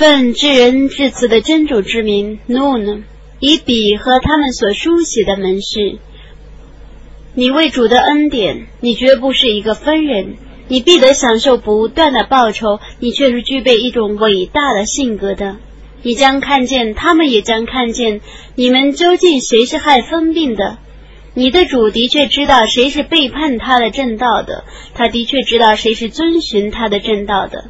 奉至仁至慈的真主之名，怒呢？以笔和他们所书写的门市，你为主的恩典，你绝不是一个分人，你必得享受不断的报酬，你却是具备一种伟大的性格的。你将看见，他们也将看见，你们究竟谁是害疯病的？你的主的确知道谁是背叛他的正道的，他的确知道谁是遵循他的正道的。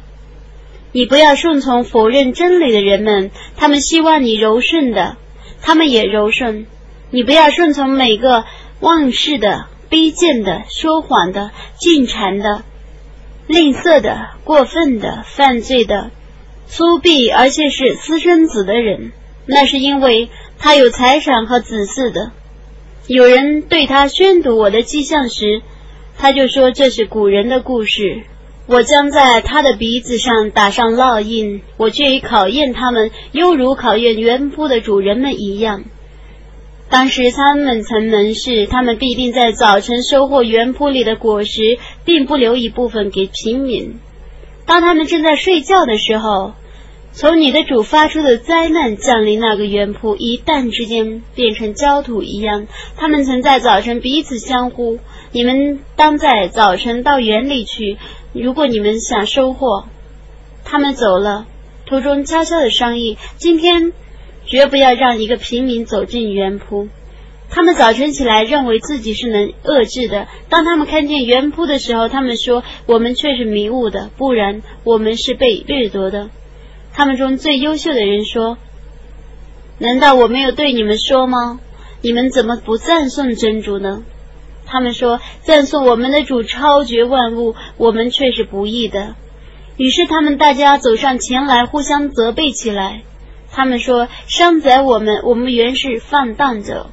你不要顺从否认真理的人们，他们希望你柔顺的，他们也柔顺。你不要顺从每个忘事的、卑贱的、说谎的、进谗的、吝啬的、过分的、犯罪的、粗鄙而且是私生子的人。那是因为他有财产和子嗣的。有人对他宣读我的迹象时，他就说这是古人的故事。我将在他的鼻子上打上烙印，我却以考验他们，犹如考验原铺的主人们一样。当时他们曾门市，他们必定在早晨收获原铺里的果实，并不留一部分给平民。当他们正在睡觉的时候，从你的主发出的灾难降临那个原铺，一旦之间变成焦土一样。他们曾在早晨彼此相呼：“你们当在早晨到园里去。”如果你们想收获，他们走了，途中悄悄的商议：今天绝不要让一个平民走进园圃。他们早晨起来，认为自己是能遏制的。当他们看见园圃的时候，他们说：“我们却是迷雾的，不然我们是被掠夺的。”他们中最优秀的人说：“难道我没有对你们说吗？你们怎么不赞颂真主呢？”他们说：“赞颂我们的主超绝万物，我们却是不义的。”于是他们大家走上前来，互相责备起来。他们说：“伤宰我们，我们原是放荡者。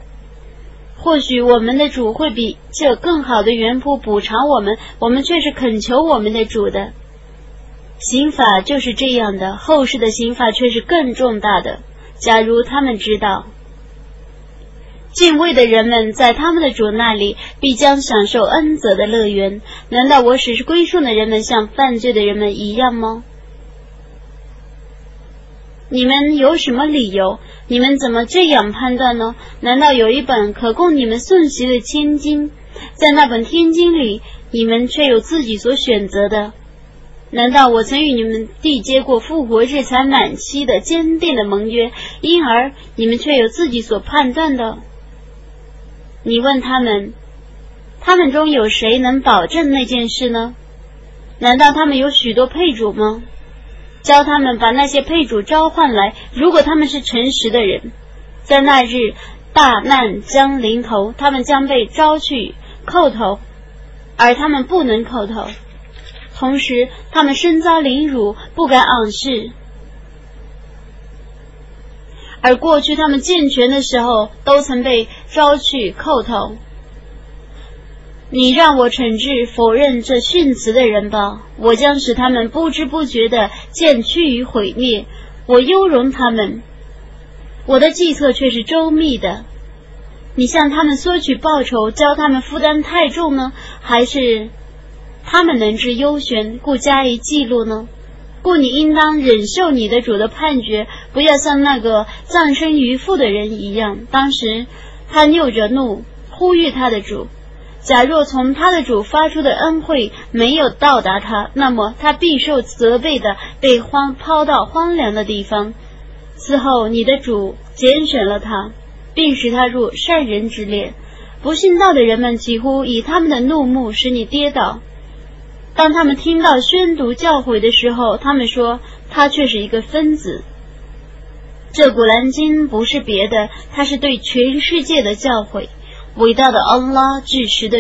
或许我们的主会比这更好的原铺补偿我们，我们却是恳求我们的主的。刑法就是这样的，后世的刑法却是更重大的。假如他们知道。”敬畏的人们在他们的主那里必将享受恩泽的乐园。难道我只是归顺的人们像犯罪的人们一样吗？你们有什么理由？你们怎么这样判断呢？难道有一本可供你们诵习的天经，在那本天经里，你们却有自己所选择的？难道我曾与你们缔结过复活日才满期的坚定的盟约，因而你们却有自己所判断的？你问他们，他们中有谁能保证那件事呢？难道他们有许多配主吗？教他们把那些配主召唤来。如果他们是诚实的人，在那日大难将临头，他们将被招去叩头，而他们不能叩头。同时，他们身遭凌辱，不敢昂视。而过去他们健全的时候，都曾被招去叩头。你让我惩治否认这训词的人吧，我将使他们不知不觉的渐趋于毁灭。我优容他们，我的计策却是周密的。你向他们索取报酬，教他们负担太重呢，还是他们能知优选，故加以记录呢？故你应当忍受你的主的判决，不要像那个葬身鱼腹的人一样。当时他拗着怒呼吁他的主，假若从他的主发出的恩惠没有到达他，那么他必受责备的被荒抛到荒凉的地方。此后你的主拣选了他，并使他入善人之列。不信道的人们几乎以他们的怒目使你跌倒。当他们听到宣读教诲的时候，他们说他却是一个分子。这古兰经不是别的，它是对全世界的教诲。伟大的安拉至实的。